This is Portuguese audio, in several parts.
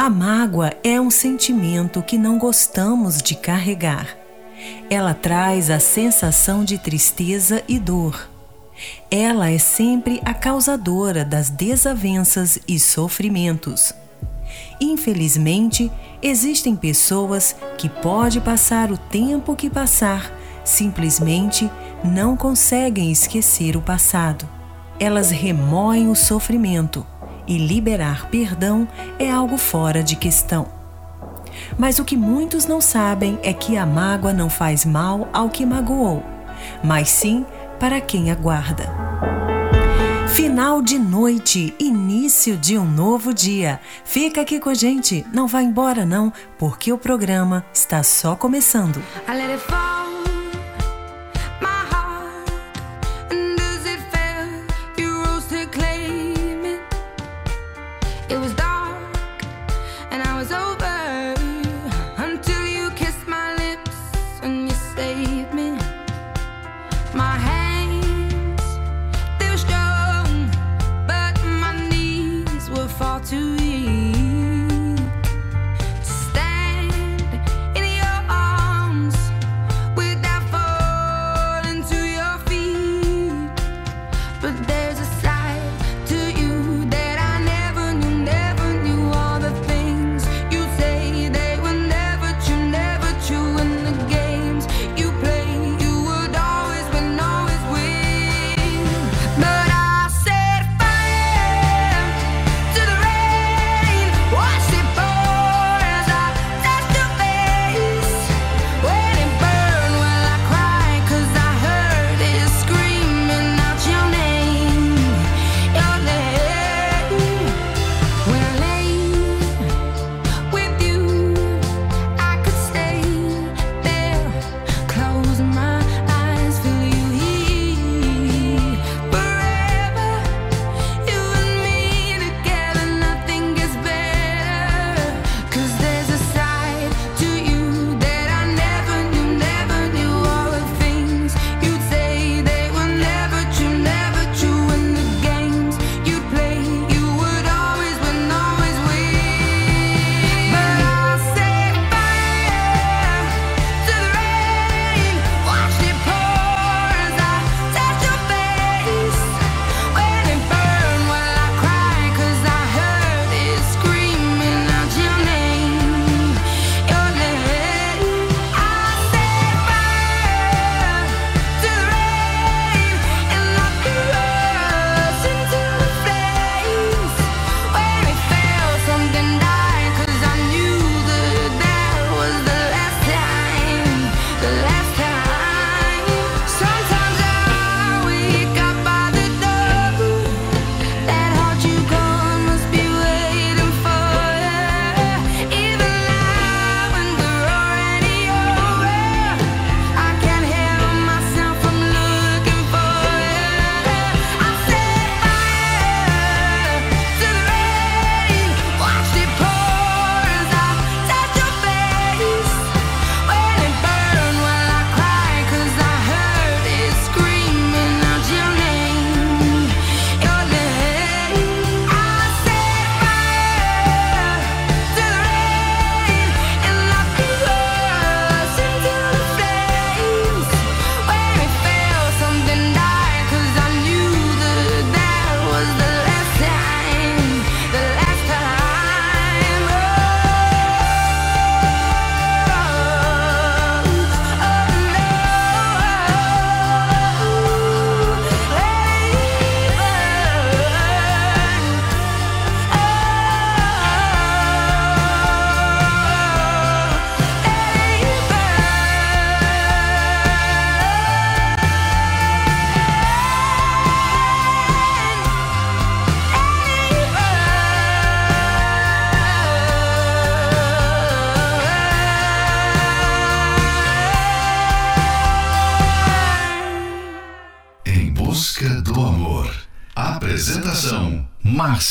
A mágoa é um sentimento que não gostamos de carregar. Ela traz a sensação de tristeza e dor. Ela é sempre a causadora das desavenças e sofrimentos. Infelizmente, existem pessoas que pode passar o tempo que passar, simplesmente não conseguem esquecer o passado. Elas remoem o sofrimento e liberar perdão é algo fora de questão. Mas o que muitos não sabem é que a mágoa não faz mal ao que magoou, mas sim para quem aguarda. Final de noite, início de um novo dia. Fica aqui com a gente, não vá embora não, porque o programa está só começando.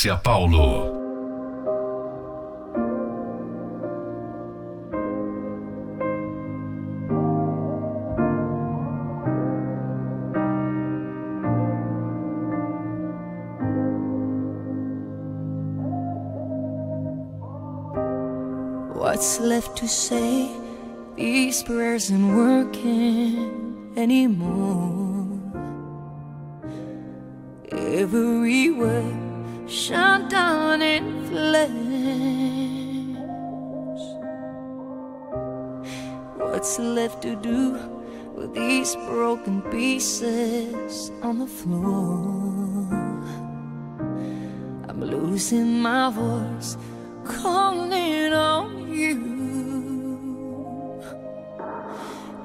Márcia Paulo. What's left to say? These prayers aren't working anymore. Every word shut down in flames. What's left to do with these broken pieces on the floor? I'm losing my voice, calling on you.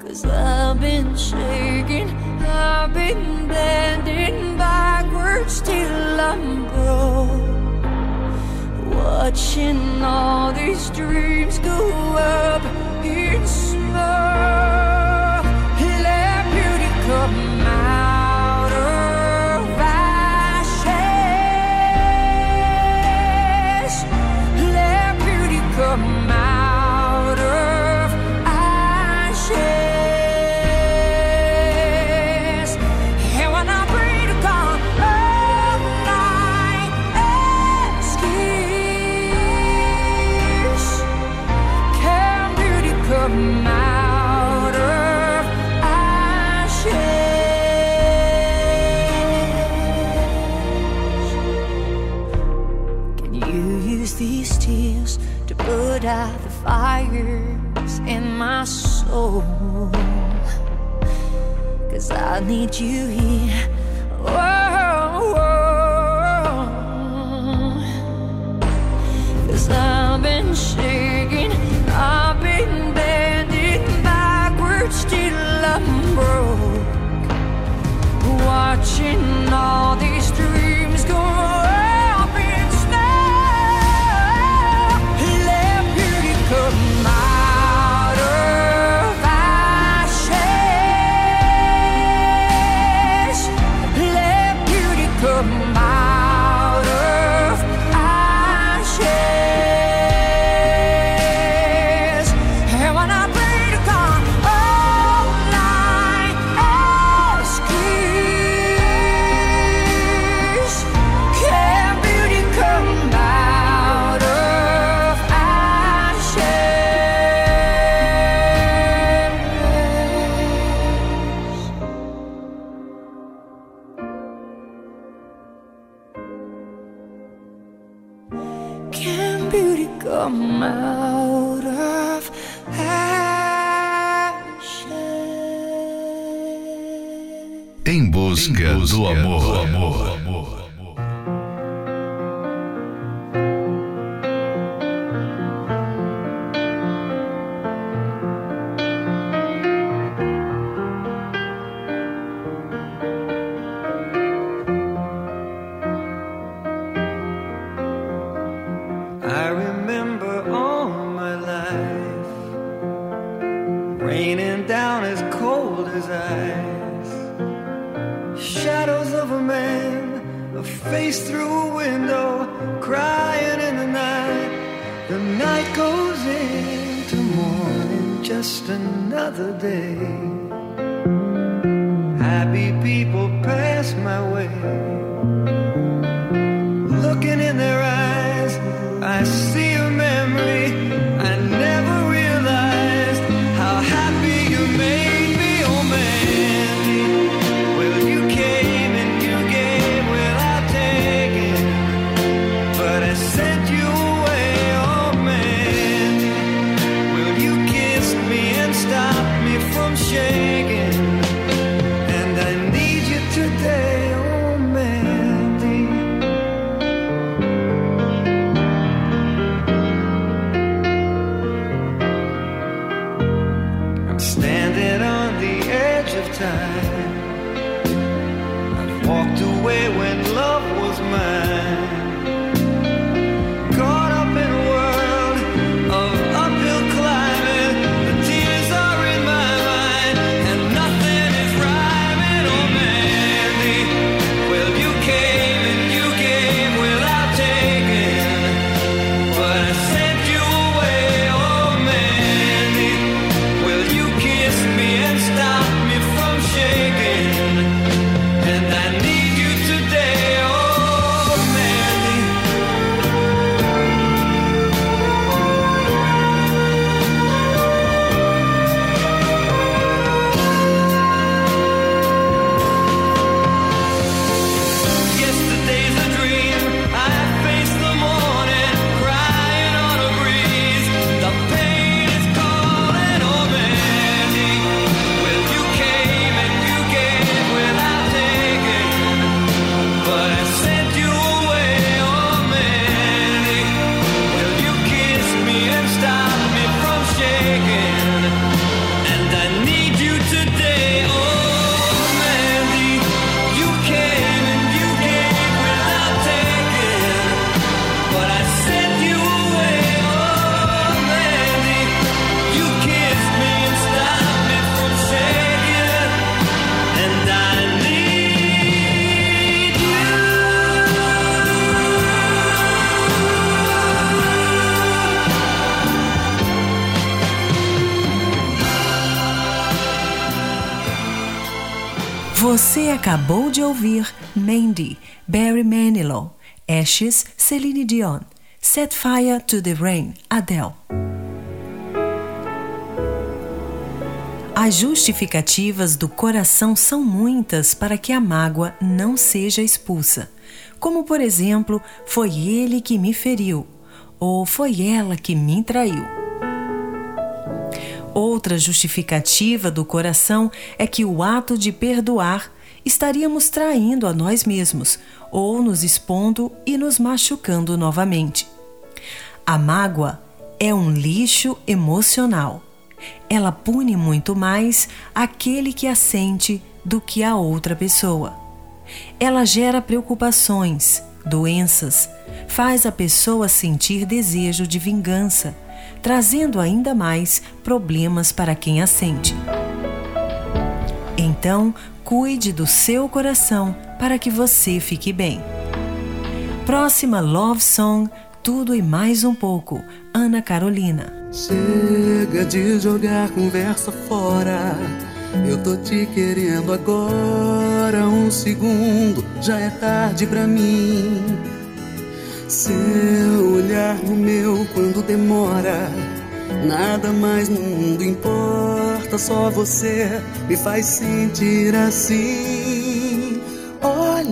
Cause I've been shaking, I've been bending. Still I'm broke. Watching all these dreams go up in smoke. I need you here. Whoa, whoa. Cause I've been shaking, I've been bending backwards till I'm broke. Watching all. Acabou de ouvir Mandy, Barry Manilow, Ashes, Celine Dion, Set Fire to the Rain, Adele. As justificativas do coração são muitas para que a mágoa não seja expulsa. Como, por exemplo, foi ele que me feriu, ou foi ela que me traiu. Outra justificativa do coração é que o ato de perdoar estaríamos traindo a nós mesmos ou nos expondo e nos machucando novamente. A mágoa é um lixo emocional. Ela pune muito mais aquele que a sente do que a outra pessoa. Ela gera preocupações, doenças, faz a pessoa sentir desejo de vingança trazendo ainda mais problemas para quem a sente. Então, cuide do seu coração para que você fique bem. Próxima Love Song, Tudo e Mais um Pouco, Ana Carolina. Chega de jogar conversa fora. Eu tô te querendo agora. Um segundo, já é tarde pra mim. Seu olhar no meu quando demora. Nada mais no mundo importa, só você me faz sentir assim. Olha,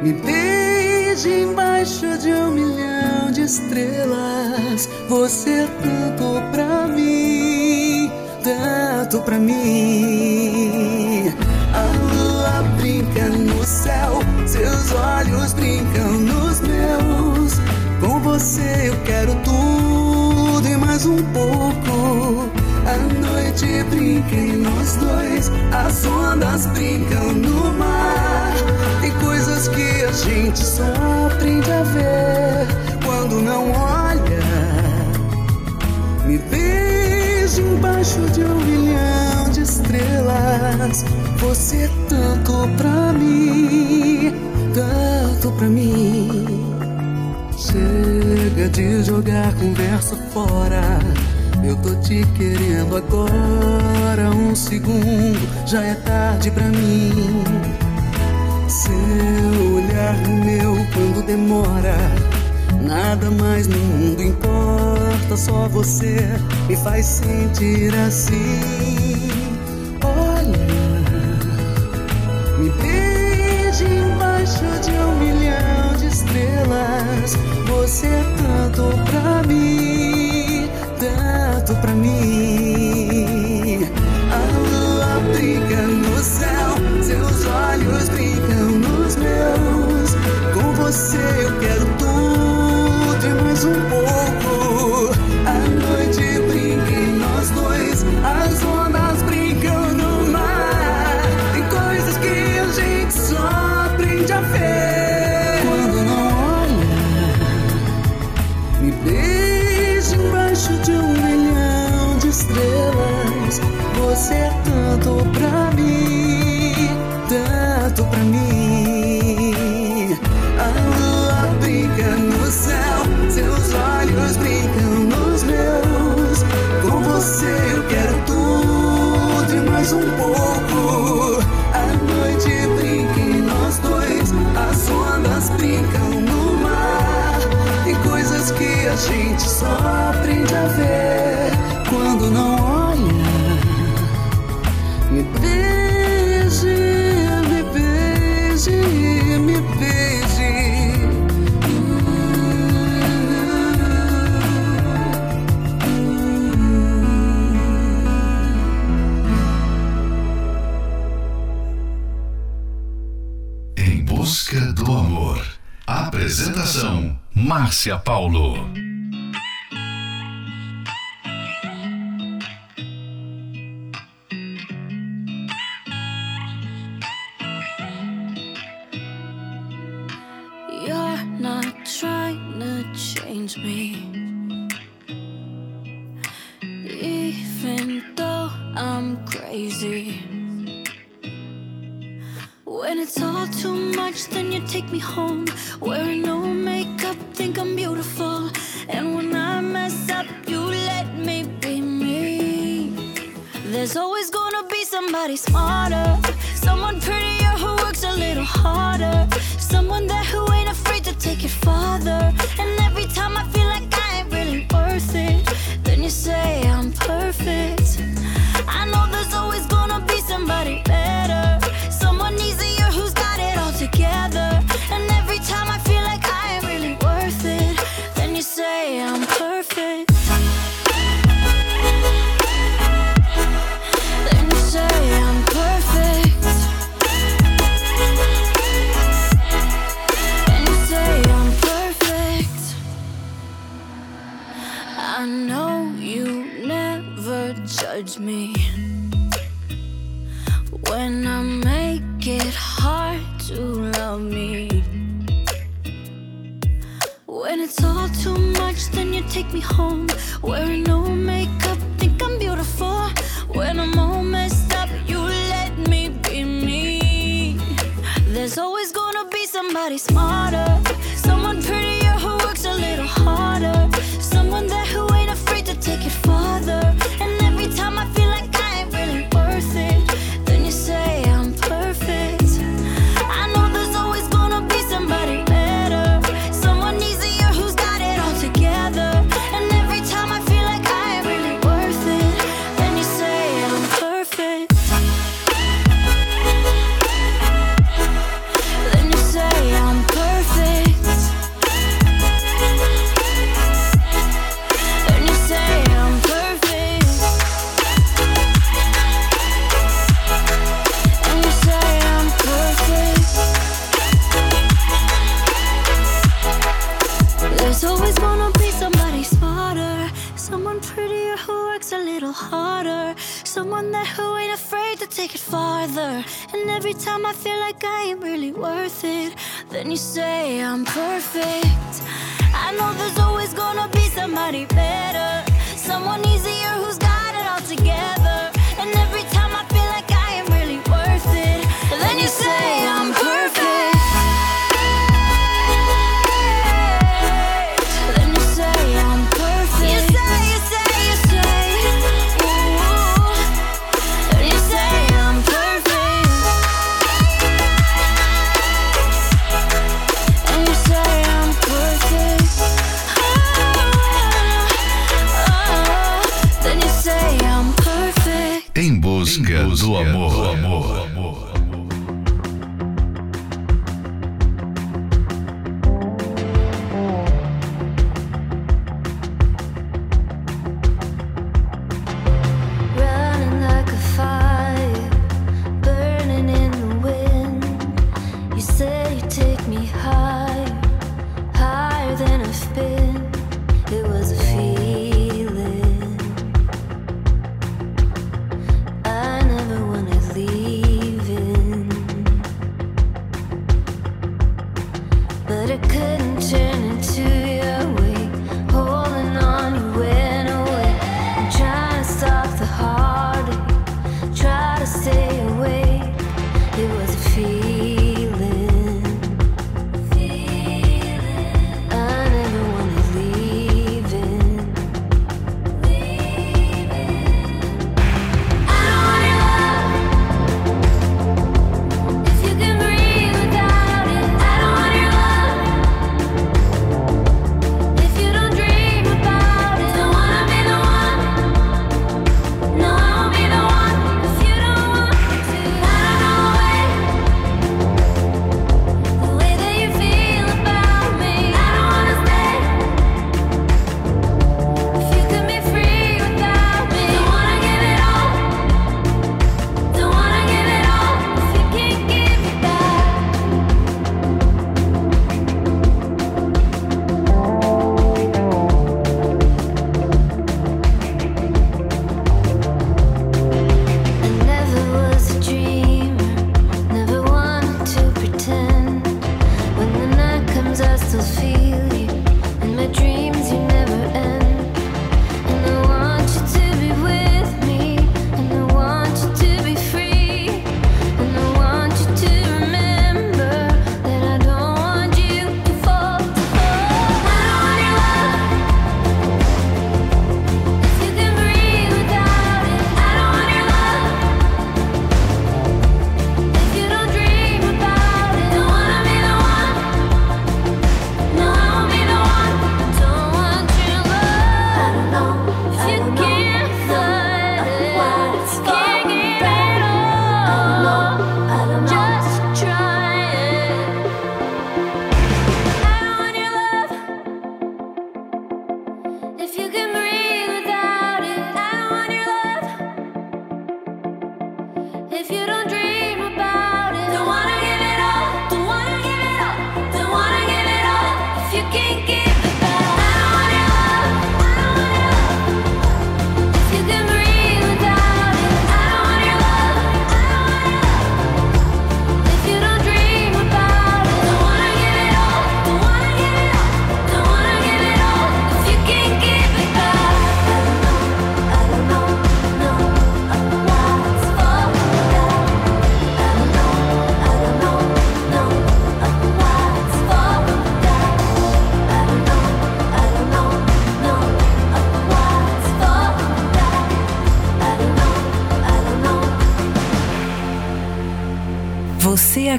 me beije embaixo de um milhão de estrelas. Você é tanto pra mim, tanto pra mim. A lua brinca no céu, seus olhos brincam nos meus. Com você eu quero tudo mais um pouco. A noite brinca em nós dois, as ondas brincam no mar. Tem coisas que a gente só aprende a ver quando não olha. Me beije embaixo de um milhão de estrelas. Você é tanto pra mim, tanto pra mim. Chega de jogar conversa fora. Eu tô te querendo agora. Um segundo, já é tarde pra mim. Seu olhar no meu quando demora. Nada mais no mundo importa, só você me faz sentir assim. Você é tanto pra mim, tanto pra mim. Márcia Paulo. harder. Someone that who ain't afraid to take it farther. And every time I feel like I ain't really worth it, then you say I'm perfect. I know there's always gonna be somebody better, someone easy.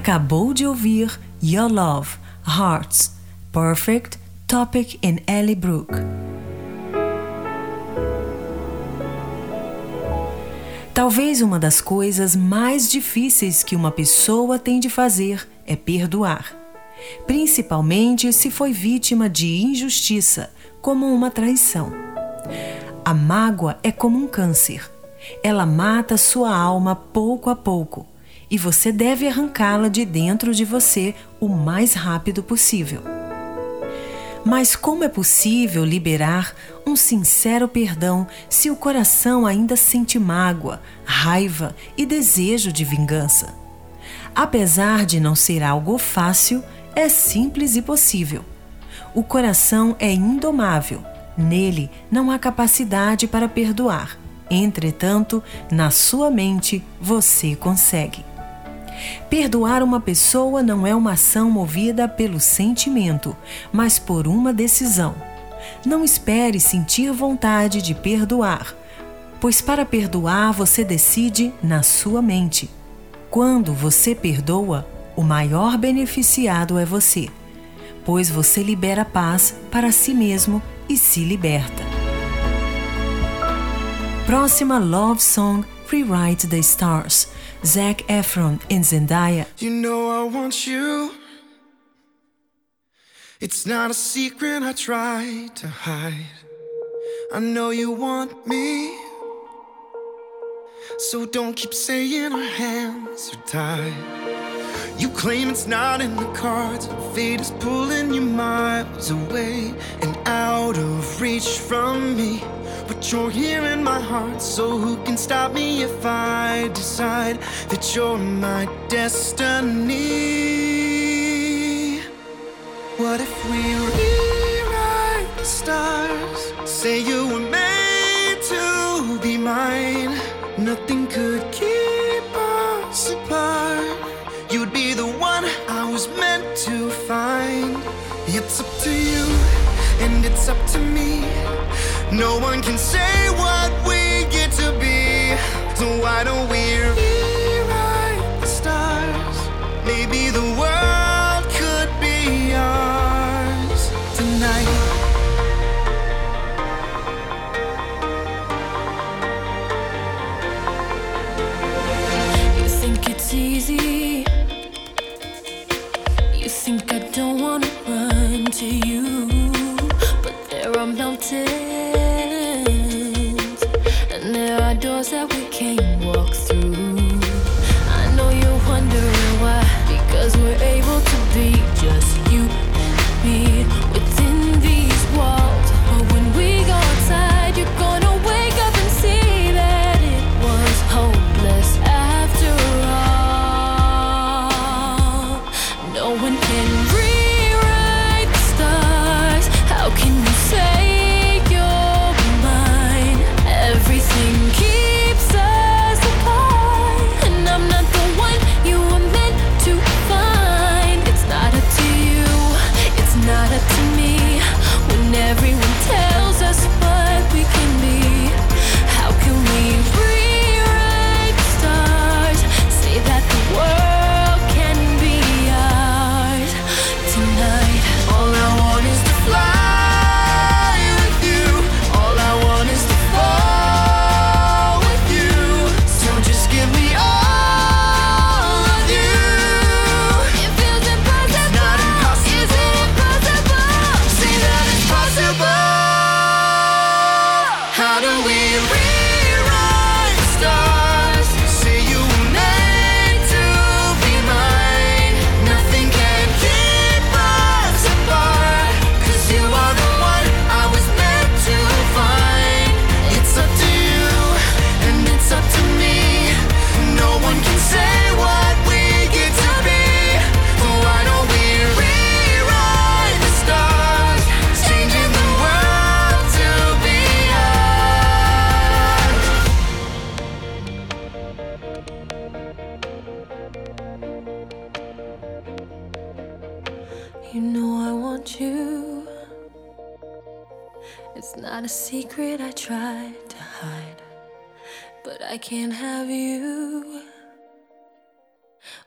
Acabou de ouvir Your Love, Hearts, Perfect, Topic in Ellie Brooke. Talvez uma das coisas mais difíceis que uma pessoa tem de fazer é perdoar, principalmente se foi vítima de injustiça, como uma traição. A mágoa é como um câncer. Ela mata sua alma pouco a pouco e você deve arrancá-la de dentro de você o mais rápido possível. Mas como é possível liberar um sincero perdão se o coração ainda sente mágoa, raiva e desejo de vingança? Apesar de não ser algo fácil, é simples e possível. O coração é indomável, nele não há capacidade para perdoar. Entretanto, na sua mente você consegue. Perdoar uma pessoa não é uma ação movida pelo sentimento, mas por uma decisão. Não espere sentir vontade de perdoar, pois para perdoar você decide na sua mente. Quando você perdoa, o maior beneficiado é você, pois você libera paz para si mesmo e se liberta. Próxima Love Song Rewrite the Stars Zac Efron and Zendaya. You know I want you. It's not a secret I try to hide. I know you want me. So don't keep saying our hands are tied. You claim it's not in the cards. Fate is pulling you miles away and out of reach from me. But you're here in my heart, so who can stop me if I decide that you're my destiny? What if we rewrite the stars? Say you were made to be mine. Nothing could keep us apart. You'd be the one I was meant to find. It's up to you, and it's up to me. No one can say what we get to be. So why don't we rewrite the stars? Maybe the world could be ours tonight. You think it's easy. You think I don't wanna run to you, but there are mountains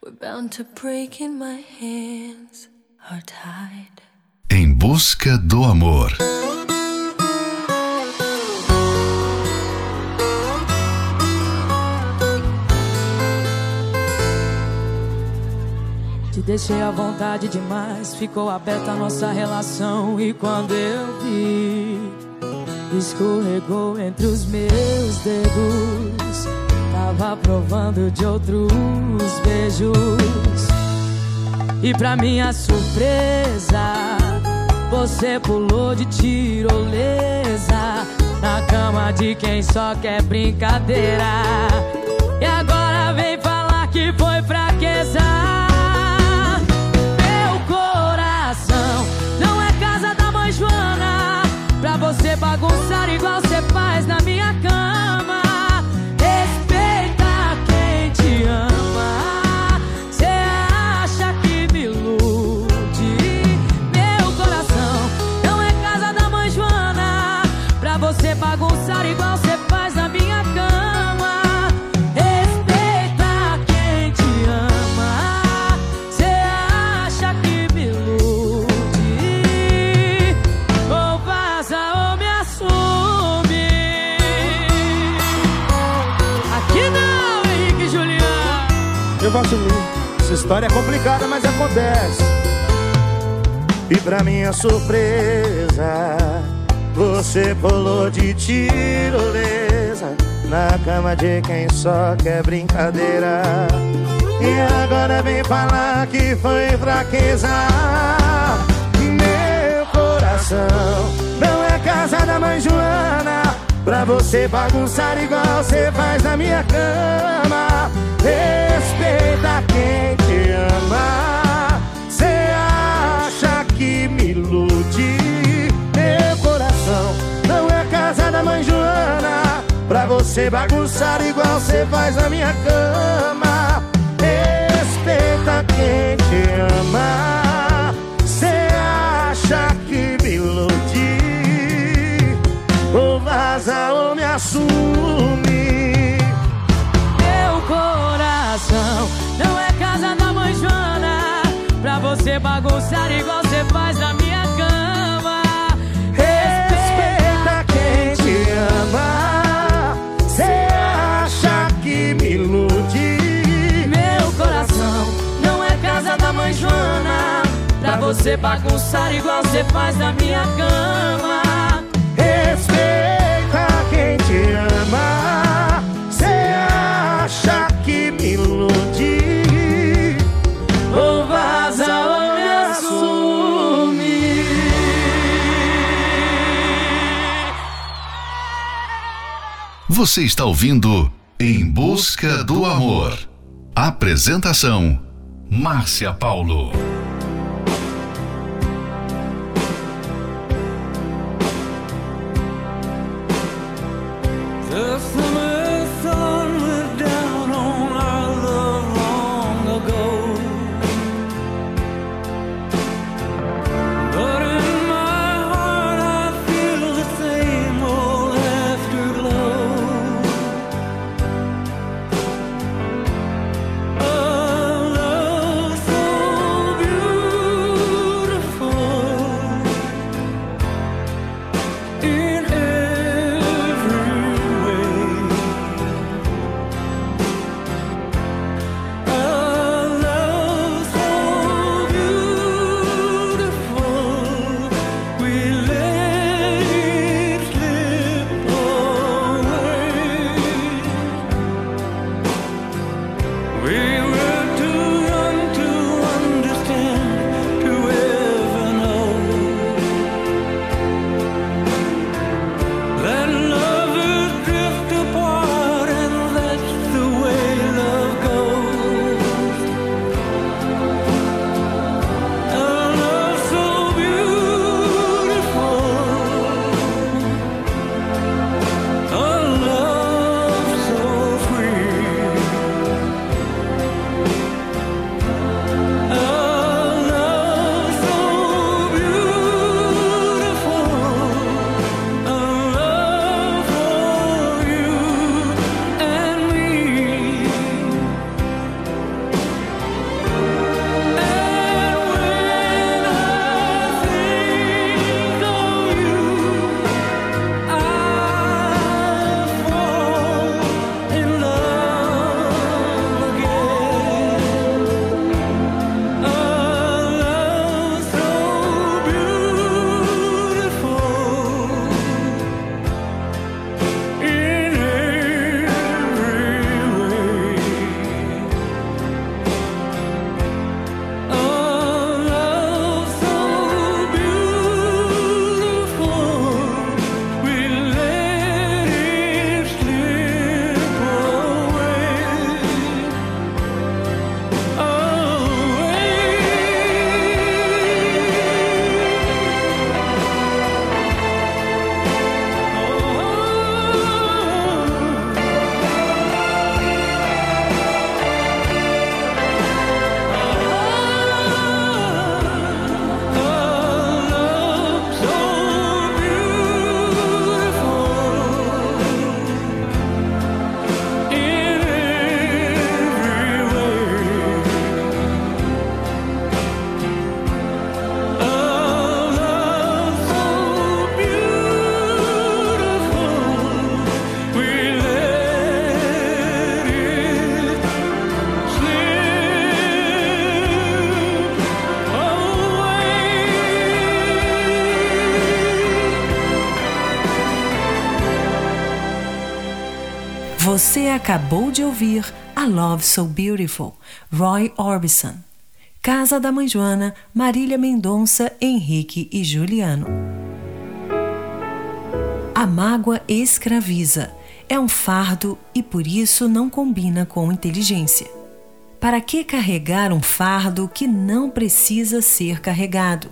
We're bound to break in my hands are tied. Em busca do amor. Te deixei à vontade demais, ficou aberta a nossa relação. E quando eu vi, escorregou entre os meus dedos. Tava provando de outros beijos. E pra minha surpresa, você pulou de tirolesa na cama de quem só quer brincadeira. E agora vem falar que foi fraqueza. Meu coração não é casa da mãe Joana pra você bagunçar igual história é complicada, mas acontece. E pra minha surpresa, você pulou de tirolesa na cama de quem só quer brincadeira. E agora vem falar que foi fraqueza. Meu coração não é casa da mãe Joana. Pra você bagunçar igual você faz na minha cama. Respeita quem te ama. Cê acha que me ilude? Meu coração não é casa da mãe Joana. Pra você bagunçar igual você faz na minha cama. Respeita quem te ama. Cê acha que me ilude? Vaza ou me assume. Meu coração não é casa da mãe Joana Pra você bagunçar igual você faz na minha cama Respeita quem te ama. Cê acha que me ilude? Meu coração não é casa da mãe Joana Pra você bagunçar igual você faz na minha cama Respeita te ama. Cê acha que me ilude? Ou vaza ou me assume Você está ouvindo Em Busca do Amor. Apresentação: Márcia Paulo. Você acabou de ouvir A Love So Beautiful, Roy Orbison. Casa da Mãe Joana, Marília Mendonça, Henrique e Juliano. A mágoa escraviza, é um fardo e por isso não combina com inteligência. Para que carregar um fardo que não precisa ser carregado?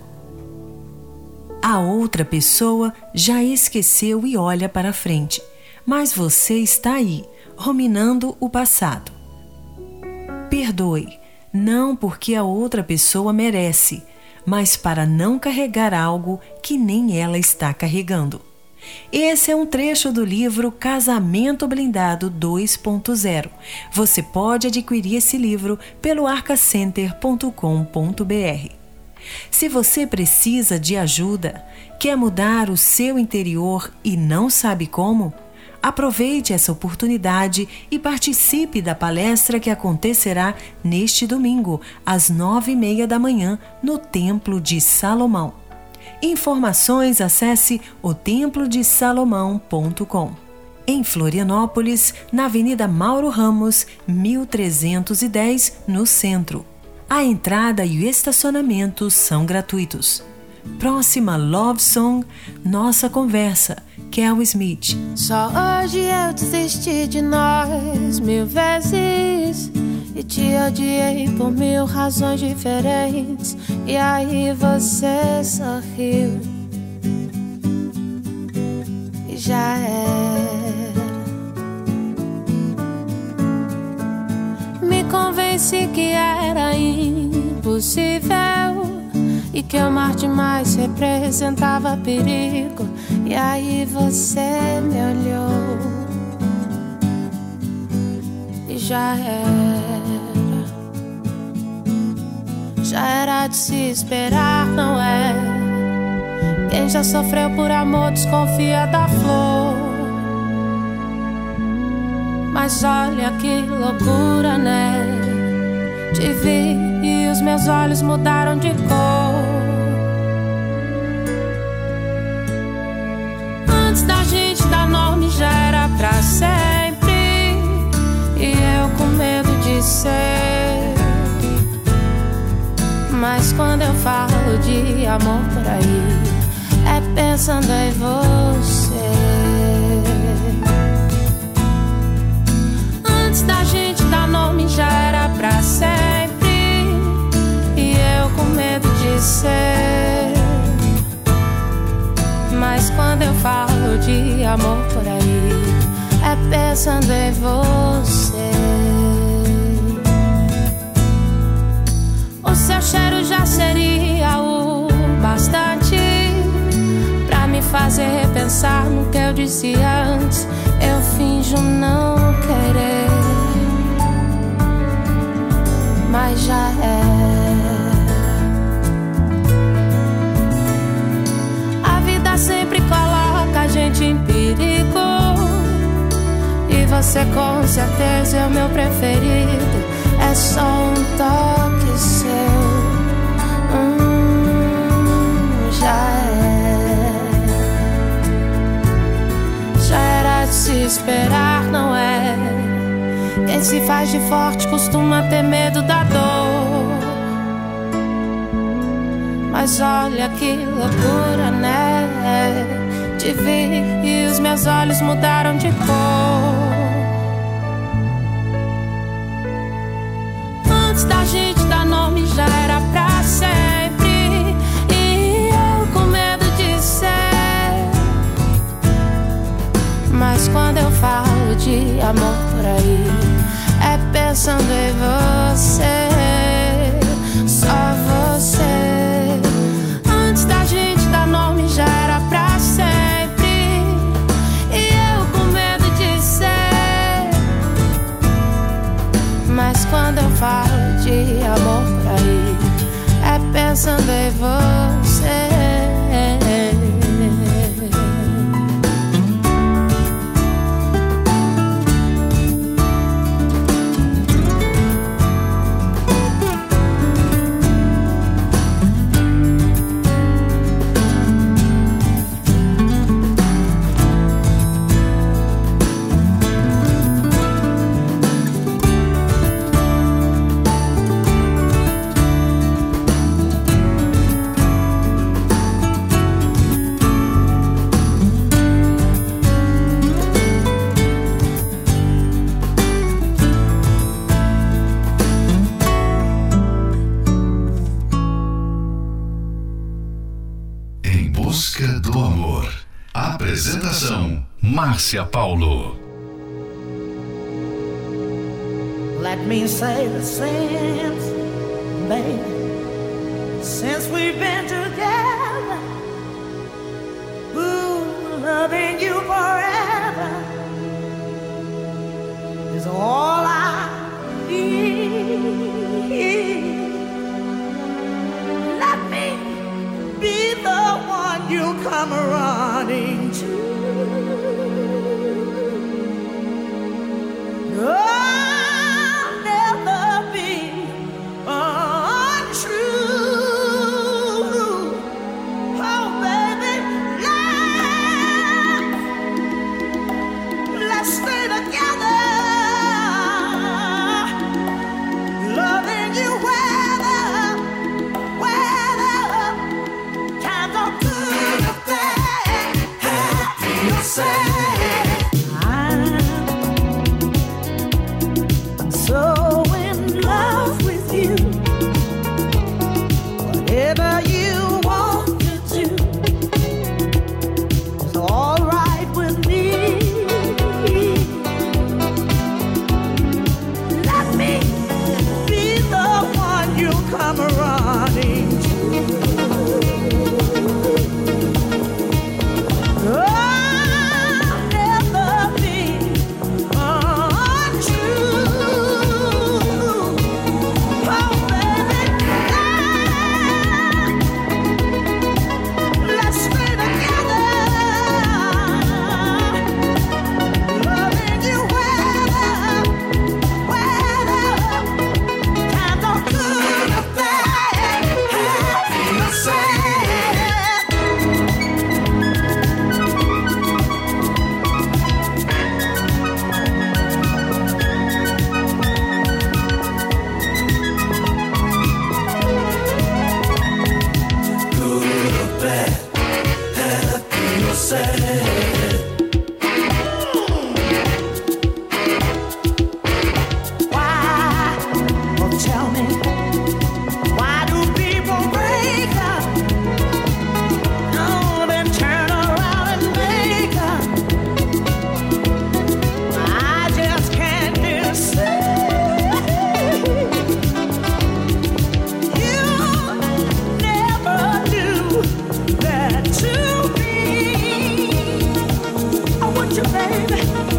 A outra pessoa já esqueceu e olha para frente, mas você está aí, ruminando o passado. Perdoe, não porque a outra pessoa merece, mas para não carregar algo que nem ela está carregando. Esse é um trecho do livro Casamento Blindado 2.0. Você pode adquirir esse livro pelo arcacenter.com.br. Se você precisa de ajuda, quer mudar o seu interior e não sabe como, aproveite essa oportunidade e participe da palestra que acontecerá neste domingo, às nove e meia da manhã, no Templo de Salomão. Informações acesse otemplodesalomão.com. Em Florianópolis, na Avenida Mauro Ramos, 1310, no centro. A entrada e o estacionamento são gratuitos. Próxima Love Song, Nossa Conversa, Kel Smith. Só hoje eu desisti de nós mil vezes. E te odiei por mil razões diferentes. E aí você sorriu. E já era. Me convenci que era impossível. E que amar demais representava perigo. E aí você me olhou. E já era. Já era de se esperar, não é? Quem já sofreu por amor desconfia da flor. Mas olha que loucura, né? Te vi e os meus olhos mudaram de cor. Pra sempre. E eu com medo de ser. Mas quando eu falo de amor por aí, é pensando em você. Antes da gente dar nome já era pra sempre. E eu com medo de ser. Mas quando eu falo de amor por aí, pensando em você. O seu cheiro já seria o bastante pra me fazer repensar no que eu disse antes. Eu finjo não querer, mas já é. A vida sempre coloca a gente em perigo. Você com certeza é o meu preferido. É só um toque seu. Hum, já é. Já era de se esperar, não é? Quem se faz de forte costuma ter medo da dor. Mas olha que loucura, né? Te vi e os meus olhos mudaram de cor. Antes da gente dar nome já era pra sempre. E eu com medo de ser. Mas quando eu falo de amor por aí, é pensando em você. Pensando em Márcia Paulo. Let me say the since, say. Baby.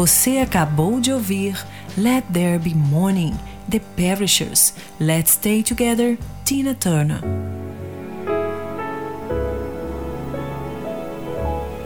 Você acabou de ouvir Let There Be Morning, The Perishers, Let's Stay Together, Tina Turner.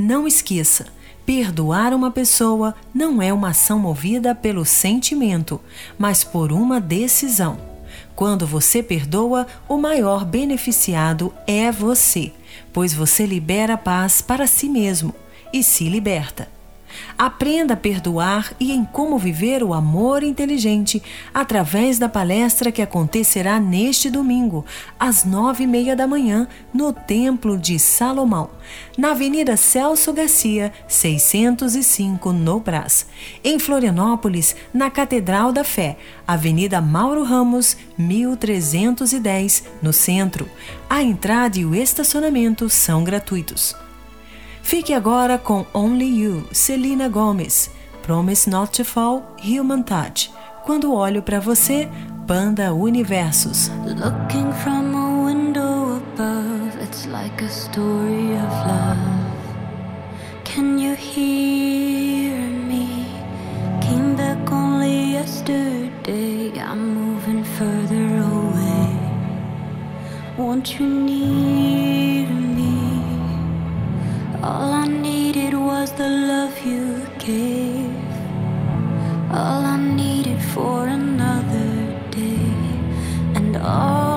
Não esqueça, perdoar uma pessoa não é uma ação movida pelo sentimento, mas por uma decisão. Quando você perdoa, o maior beneficiado é você, pois você libera paz para si mesmo e se liberta. Aprenda a perdoar e em como viver o amor inteligente através da palestra que acontecerá neste domingo, às nove e meia da manhã, no Templo de Salomão, na Avenida Celso Garcia, 605, no Brás. Em Florianópolis, na Catedral da Fé, Avenida Mauro Ramos, 1310, no centro. A entrada e o estacionamento são gratuitos. Fique agora com Only You, Selena Gomez. Promise Not to Fall, Human Touch. Quando olho para você, Banda Universos. Looking from a window above, it's like a story of love. Can you hear me? Came back only yesterday. I'm moving further away. Won't you need me? All I needed was the love you gave. All I needed for another day. And all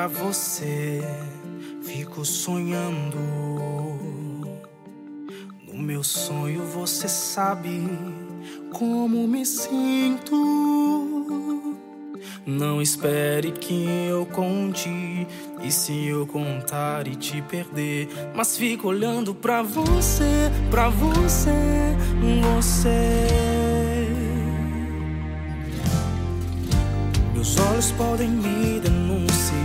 pra você, fico sonhando. No meu sonho você sabe como me sinto. Não espere que eu conte, e se eu contar e te perder, mas fico olhando pra você, pra você, você. Meus olhos podem me denunciar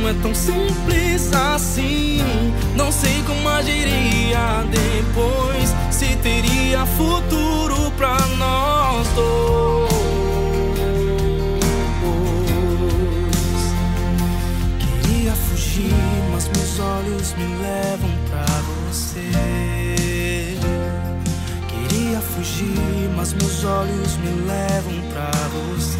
não é tão simples assim. Não sei como agiria depois, se teria futuro pra nós dois. Queria fugir, mas meus olhos me levam pra você. Queria fugir, mas meus olhos me levam pra você.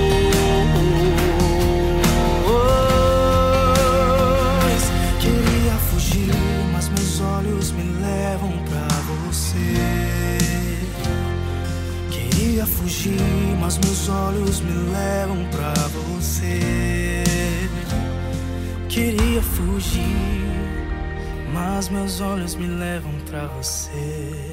Queria fugir, mas meus olhos me levam pra você. Queria fugir, mas meus olhos me levam pra você.